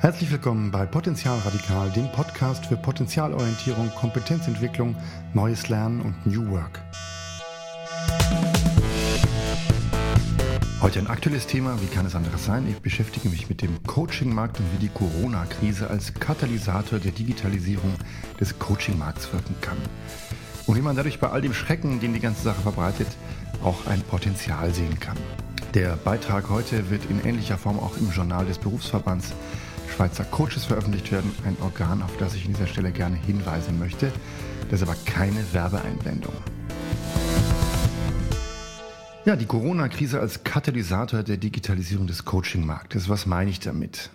Herzlich willkommen bei Potenzial Radikal, dem Podcast für Potenzialorientierung, Kompetenzentwicklung, neues Lernen und New Work. Heute ein aktuelles Thema, wie kann es anderes sein? Ich beschäftige mich mit dem Coaching-Markt und wie die Corona-Krise als Katalysator der Digitalisierung des Coaching-Markts wirken kann. Und wie man dadurch bei all dem Schrecken, den die ganze Sache verbreitet, auch ein Potenzial sehen kann. Der Beitrag heute wird in ähnlicher Form auch im Journal des Berufsverbands Schweizer Coaches veröffentlicht werden. Ein Organ, auf das ich an dieser Stelle gerne hinweisen möchte. Das ist aber keine Werbeeinblendung. Ja, die Corona-Krise als Katalysator der Digitalisierung des Coaching-Marktes. Was meine ich damit?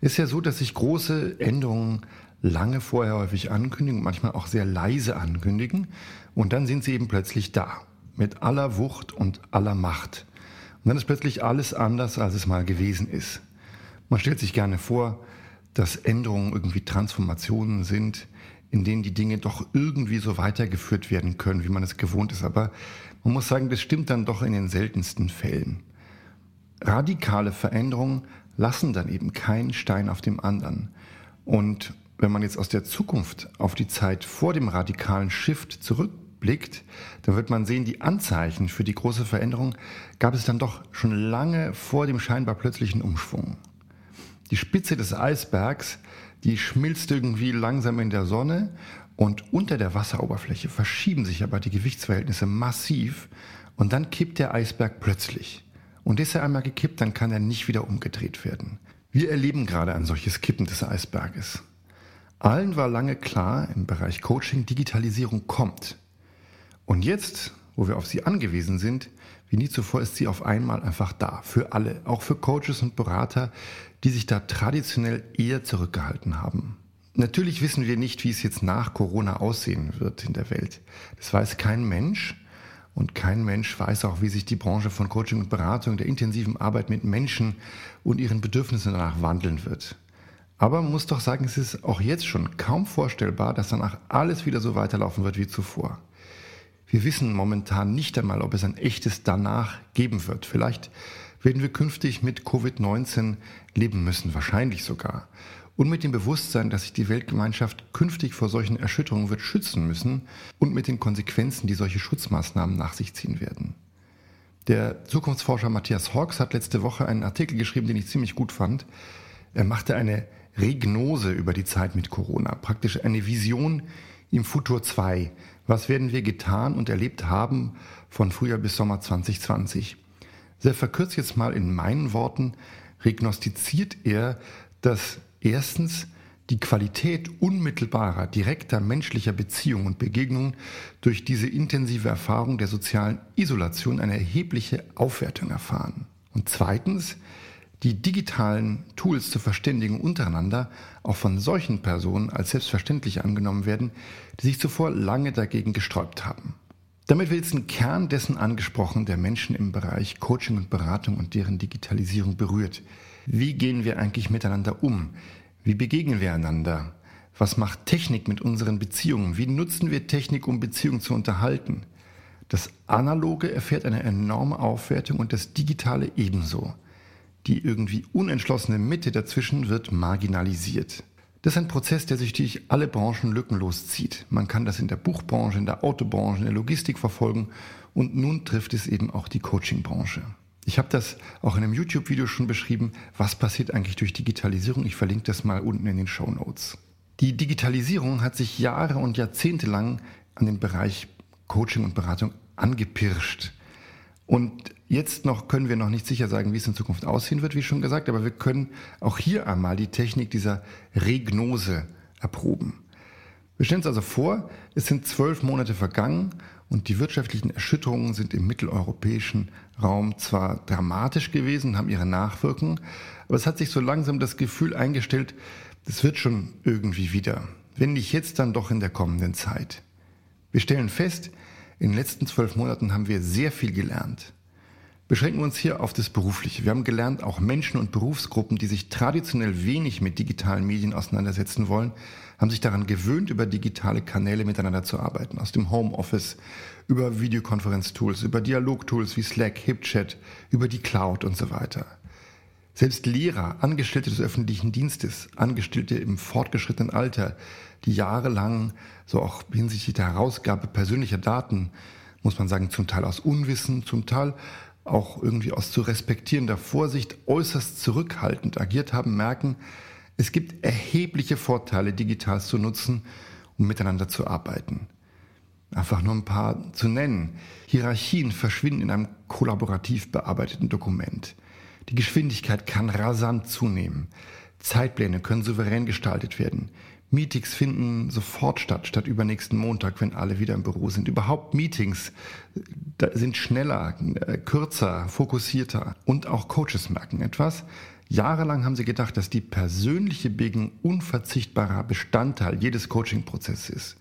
Ist ja so, dass sich große Änderungen lange vorher häufig ankündigen manchmal auch sehr leise ankündigen. Und dann sind sie eben plötzlich da. Mit aller Wucht und aller Macht. Und dann ist plötzlich alles anders, als es mal gewesen ist. Man stellt sich gerne vor, dass Änderungen irgendwie Transformationen sind, in denen die Dinge doch irgendwie so weitergeführt werden können, wie man es gewohnt ist. Aber man muss sagen, das stimmt dann doch in den seltensten Fällen. Radikale Veränderungen lassen dann eben keinen Stein auf dem anderen. Und wenn man jetzt aus der Zukunft auf die Zeit vor dem radikalen Shift zurückblickt, dann wird man sehen, die Anzeichen für die große Veränderung gab es dann doch schon lange vor dem scheinbar plötzlichen Umschwung. Die Spitze des Eisbergs, die schmilzt irgendwie langsam in der Sonne und unter der Wasseroberfläche verschieben sich aber die Gewichtsverhältnisse massiv und dann kippt der Eisberg plötzlich. Und ist er einmal gekippt, dann kann er nicht wieder umgedreht werden. Wir erleben gerade ein solches Kippen des Eisberges. Allen war lange klar, im Bereich Coaching, Digitalisierung kommt. Und jetzt, wo wir auf sie angewiesen sind, wie nie zuvor ist sie auf einmal einfach da. Für alle, auch für Coaches und Berater, die sich da traditionell eher zurückgehalten haben. Natürlich wissen wir nicht, wie es jetzt nach Corona aussehen wird in der Welt. Das weiß kein Mensch. Und kein Mensch weiß auch, wie sich die Branche von Coaching und Beratung, der intensiven Arbeit mit Menschen und ihren Bedürfnissen danach wandeln wird. Aber man muss doch sagen, es ist auch jetzt schon kaum vorstellbar, dass danach alles wieder so weiterlaufen wird wie zuvor. Wir wissen momentan nicht einmal, ob es ein echtes Danach geben wird. Vielleicht werden wir künftig mit Covid-19 leben müssen, wahrscheinlich sogar. Und mit dem Bewusstsein, dass sich die Weltgemeinschaft künftig vor solchen Erschütterungen wird schützen müssen und mit den Konsequenzen, die solche Schutzmaßnahmen nach sich ziehen werden. Der Zukunftsforscher Matthias Hawks hat letzte Woche einen Artikel geschrieben, den ich ziemlich gut fand. Er machte eine Regnose über die Zeit mit Corona, praktisch eine Vision im Futur 2, was werden wir getan und erlebt haben von Frühjahr bis Sommer 2020? Sehr verkürzt jetzt mal in meinen Worten, regnostiziert er, dass erstens die Qualität unmittelbarer, direkter menschlicher Beziehungen und Begegnungen durch diese intensive Erfahrung der sozialen Isolation eine erhebliche Aufwertung erfahren. Und zweitens, die digitalen Tools zur Verständigung untereinander auch von solchen Personen als selbstverständlich angenommen werden, die sich zuvor lange dagegen gesträubt haben. Damit wird jetzt ein Kern dessen angesprochen, der Menschen im Bereich Coaching und Beratung und deren Digitalisierung berührt. Wie gehen wir eigentlich miteinander um? Wie begegnen wir einander? Was macht Technik mit unseren Beziehungen? Wie nutzen wir Technik, um Beziehungen zu unterhalten? Das Analoge erfährt eine enorme Aufwertung und das Digitale ebenso. Die irgendwie unentschlossene Mitte dazwischen wird marginalisiert. Das ist ein Prozess, der sich durch alle Branchen lückenlos zieht. Man kann das in der Buchbranche, in der Autobranche, in der Logistik verfolgen und nun trifft es eben auch die Coachingbranche. Ich habe das auch in einem YouTube-Video schon beschrieben, was passiert eigentlich durch Digitalisierung. Ich verlinke das mal unten in den Show Notes. Die Digitalisierung hat sich Jahre und Jahrzehnte lang an den Bereich Coaching und Beratung angepirscht. Und jetzt noch können wir noch nicht sicher sagen, wie es in Zukunft aussehen wird, wie schon gesagt, aber wir können auch hier einmal die Technik dieser Regnose erproben. Wir stellen uns also vor, es sind zwölf Monate vergangen und die wirtschaftlichen Erschütterungen sind im mitteleuropäischen Raum zwar dramatisch gewesen, haben ihre Nachwirkungen, aber es hat sich so langsam das Gefühl eingestellt, es wird schon irgendwie wieder. Wenn nicht jetzt, dann doch in der kommenden Zeit. Wir stellen fest, in den letzten zwölf Monaten haben wir sehr viel gelernt. Beschränken wir uns hier auf das Berufliche. Wir haben gelernt, auch Menschen und Berufsgruppen, die sich traditionell wenig mit digitalen Medien auseinandersetzen wollen, haben sich daran gewöhnt, über digitale Kanäle miteinander zu arbeiten. Aus dem Homeoffice, über Videokonferenztools, über Dialogtools wie Slack, HipChat, über die Cloud und so weiter. Selbst Lehrer, Angestellte des öffentlichen Dienstes, Angestellte im fortgeschrittenen Alter, die jahrelang, so auch hinsichtlich der Herausgabe persönlicher Daten, muss man sagen, zum Teil aus Unwissen, zum Teil auch irgendwie aus zu respektierender Vorsicht äußerst zurückhaltend agiert haben, merken, es gibt erhebliche Vorteile, digital zu nutzen, um miteinander zu arbeiten. Einfach nur ein paar zu nennen. Hierarchien verschwinden in einem kollaborativ bearbeiteten Dokument. Die Geschwindigkeit kann rasant zunehmen. Zeitpläne können souverän gestaltet werden. Meetings finden sofort statt, statt übernächsten Montag, wenn alle wieder im Büro sind. Überhaupt Meetings sind schneller, äh, kürzer, fokussierter. Und auch Coaches merken etwas. Jahrelang haben sie gedacht, dass die persönliche Begegnung unverzichtbarer Bestandteil jedes Coaching-Prozesses ist.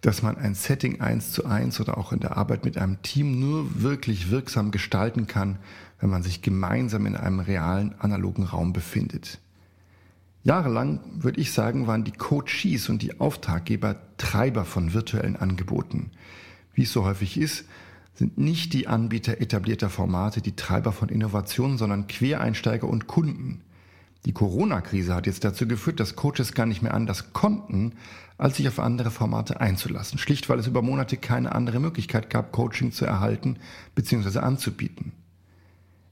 Dass man ein Setting eins zu eins oder auch in der Arbeit mit einem Team nur wirklich wirksam gestalten kann, wenn man sich gemeinsam in einem realen, analogen Raum befindet. Jahrelang, würde ich sagen, waren die Coaches und die Auftraggeber Treiber von virtuellen Angeboten. Wie es so häufig ist, sind nicht die Anbieter etablierter Formate die Treiber von Innovationen, sondern Quereinsteiger und Kunden. Die Corona-Krise hat jetzt dazu geführt, dass Coaches gar nicht mehr anders konnten, als sich auf andere Formate einzulassen. Schlicht, weil es über Monate keine andere Möglichkeit gab, Coaching zu erhalten bzw. anzubieten.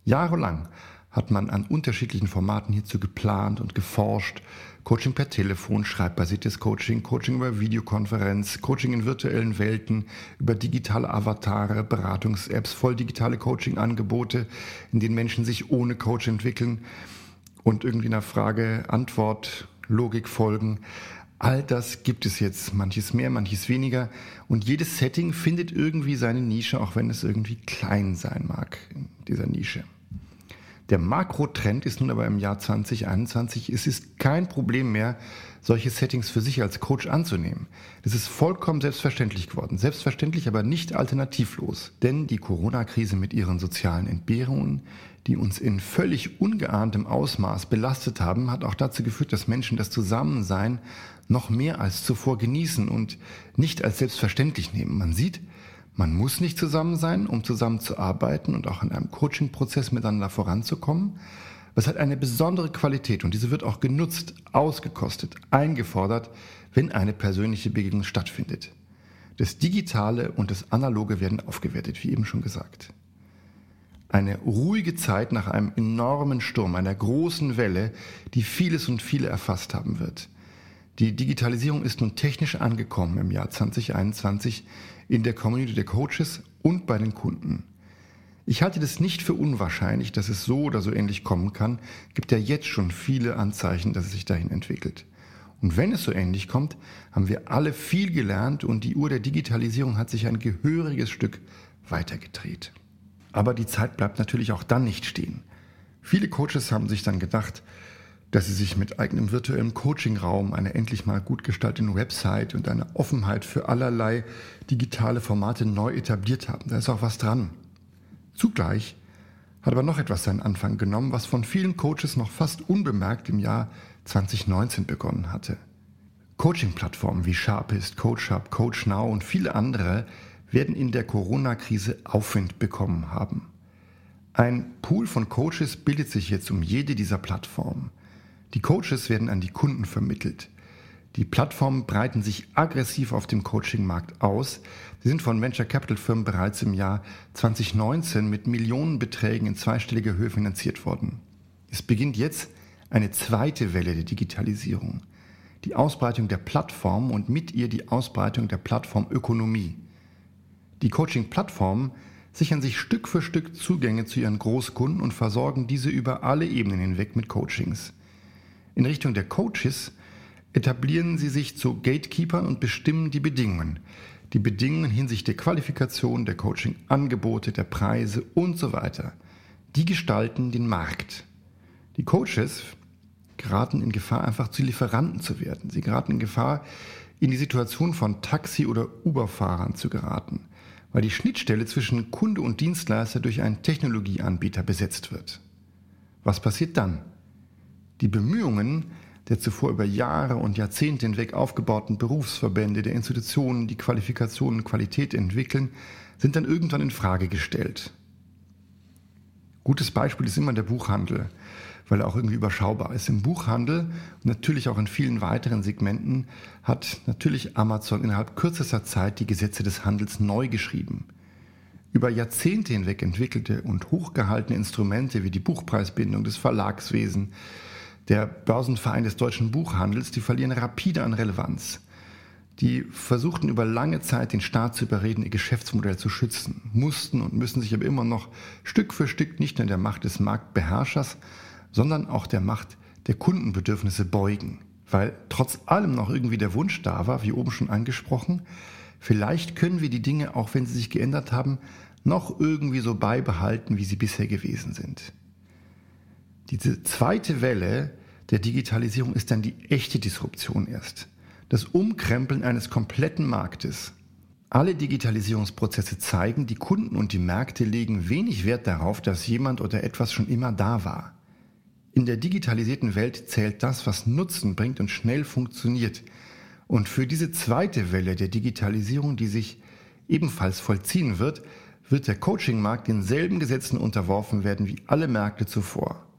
Jahrelang hat man an unterschiedlichen Formaten hierzu geplant und geforscht. Coaching per Telefon, schreibbasiertes Coaching, Coaching über Videokonferenz, Coaching in virtuellen Welten, über digitale Avatare, Beratungs-Apps, voll digitale Coaching-Angebote, in denen Menschen sich ohne Coach entwickeln und irgendwie einer Frage, Antwort, Logik folgen. All das gibt es jetzt, manches mehr, manches weniger. Und jedes Setting findet irgendwie seine Nische, auch wenn es irgendwie klein sein mag in dieser Nische. Der Makrotrend ist nun aber im Jahr 2021, es ist kein Problem mehr, solche Settings für sich als Coach anzunehmen. Das ist vollkommen selbstverständlich geworden. Selbstverständlich, aber nicht alternativlos. Denn die Corona-Krise mit ihren sozialen Entbehrungen, die uns in völlig ungeahntem Ausmaß belastet haben, hat auch dazu geführt, dass Menschen das Zusammensein noch mehr als zuvor genießen und nicht als selbstverständlich nehmen. Man sieht, man muss nicht zusammen sein, um zusammen zu arbeiten und auch in einem Coaching-Prozess miteinander voranzukommen. Es hat eine besondere Qualität und diese wird auch genutzt, ausgekostet, eingefordert, wenn eine persönliche Begegnung stattfindet. Das Digitale und das Analoge werden aufgewertet, wie eben schon gesagt. Eine ruhige Zeit nach einem enormen Sturm, einer großen Welle, die vieles und viele erfasst haben wird. Die Digitalisierung ist nun technisch angekommen im Jahr 2021 in der Community der Coaches und bei den Kunden. Ich halte das nicht für unwahrscheinlich, dass es so oder so ähnlich kommen kann, gibt ja jetzt schon viele Anzeichen, dass es sich dahin entwickelt. Und wenn es so ähnlich kommt, haben wir alle viel gelernt und die Uhr der Digitalisierung hat sich ein gehöriges Stück weitergedreht. Aber die Zeit bleibt natürlich auch dann nicht stehen. Viele Coaches haben sich dann gedacht, dass sie sich mit eigenem virtuellem Coachingraum, einer endlich mal gut gestalteten Website und einer Offenheit für allerlei digitale Formate neu etabliert haben. Da ist auch was dran. Zugleich hat aber noch etwas seinen Anfang genommen, was von vielen Coaches noch fast unbemerkt im Jahr 2019 begonnen hatte. Coaching-Plattformen wie Sharpist, CoachUp, CoachNow und viele andere werden in der Corona-Krise Aufwind bekommen haben. Ein Pool von Coaches bildet sich jetzt um jede dieser Plattformen. Die Coaches werden an die Kunden vermittelt. Die Plattformen breiten sich aggressiv auf dem Coaching-Markt aus. Sie sind von Venture Capital Firmen bereits im Jahr 2019 mit Millionenbeträgen in zweistelliger Höhe finanziert worden. Es beginnt jetzt eine zweite Welle der Digitalisierung. Die Ausbreitung der Plattform und mit ihr die Ausbreitung der Plattformökonomie. Die Coaching-Plattformen sichern sich Stück für Stück Zugänge zu ihren Großkunden und versorgen diese über alle Ebenen hinweg mit Coachings. In Richtung der Coaches etablieren sie sich zu Gatekeepern und bestimmen die Bedingungen. Die Bedingungen hinsichtlich der Qualifikation, der Coaching-Angebote, der Preise und so weiter. Die gestalten den Markt. Die Coaches geraten in Gefahr, einfach zu Lieferanten zu werden. Sie geraten in Gefahr, in die Situation von Taxi- oder Uber-Fahrern zu geraten, weil die Schnittstelle zwischen Kunde und Dienstleister durch einen Technologieanbieter besetzt wird. Was passiert dann? Die Bemühungen der zuvor über Jahre und Jahrzehnte hinweg aufgebauten Berufsverbände der Institutionen, die Qualifikationen und Qualität entwickeln, sind dann irgendwann in Frage gestellt. Gutes Beispiel ist immer der Buchhandel, weil er auch irgendwie überschaubar ist. Im Buchhandel und natürlich auch in vielen weiteren Segmenten hat natürlich Amazon innerhalb kürzester Zeit die Gesetze des Handels neu geschrieben. Über Jahrzehnte hinweg entwickelte und hochgehaltene Instrumente wie die Buchpreisbindung, des Verlagswesen, der Börsenverein des deutschen Buchhandels, die verlieren rapide an Relevanz. Die versuchten über lange Zeit den Staat zu überreden, ihr Geschäftsmodell zu schützen, mussten und müssen sich aber immer noch Stück für Stück nicht nur der Macht des Marktbeherrschers, sondern auch der Macht der Kundenbedürfnisse beugen. Weil trotz allem noch irgendwie der Wunsch da war, wie oben schon angesprochen, vielleicht können wir die Dinge, auch wenn sie sich geändert haben, noch irgendwie so beibehalten, wie sie bisher gewesen sind. Diese zweite Welle der Digitalisierung ist dann die echte Disruption erst. Das Umkrempeln eines kompletten Marktes. Alle Digitalisierungsprozesse zeigen, die Kunden und die Märkte legen wenig Wert darauf, dass jemand oder etwas schon immer da war. In der digitalisierten Welt zählt das, was Nutzen bringt und schnell funktioniert. Und für diese zweite Welle der Digitalisierung, die sich ebenfalls vollziehen wird, wird der Coachingmarkt denselben Gesetzen unterworfen werden wie alle Märkte zuvor.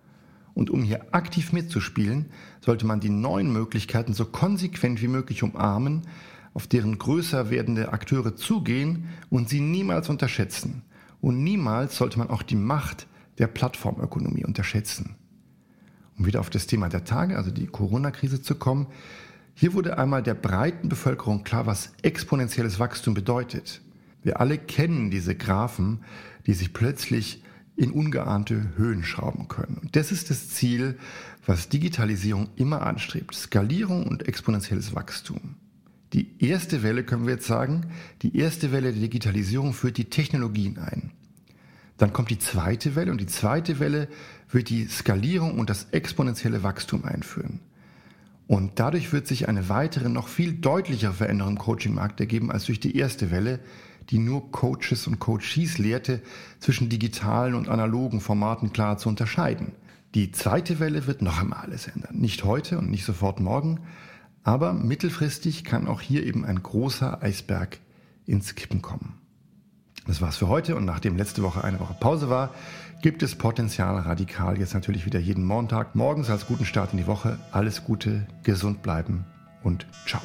Und um hier aktiv mitzuspielen, sollte man die neuen Möglichkeiten so konsequent wie möglich umarmen, auf deren größer werdende Akteure zugehen und sie niemals unterschätzen. Und niemals sollte man auch die Macht der Plattformökonomie unterschätzen. Um wieder auf das Thema der Tage, also die Corona-Krise zu kommen, hier wurde einmal der breiten Bevölkerung klar, was exponentielles Wachstum bedeutet. Wir alle kennen diese Graphen, die sich plötzlich in ungeahnte Höhen schrauben können. Und das ist das Ziel, was Digitalisierung immer anstrebt. Skalierung und exponentielles Wachstum. Die erste Welle, können wir jetzt sagen, die erste Welle der Digitalisierung führt die Technologien ein. Dann kommt die zweite Welle und die zweite Welle wird die Skalierung und das exponentielle Wachstum einführen. Und dadurch wird sich eine weitere, noch viel deutlichere Veränderung im Coaching-Markt ergeben als durch die erste Welle, die nur Coaches und Coaches lehrte, zwischen digitalen und analogen Formaten klar zu unterscheiden. Die zweite Welle wird noch einmal alles ändern. Nicht heute und nicht sofort morgen, aber mittelfristig kann auch hier eben ein großer Eisberg ins Kippen kommen. Das war's für heute und nachdem letzte Woche eine Woche Pause war, gibt es Potenzial Radikal jetzt natürlich wieder jeden Montag. Morgens als guten Start in die Woche. Alles Gute, gesund bleiben und ciao.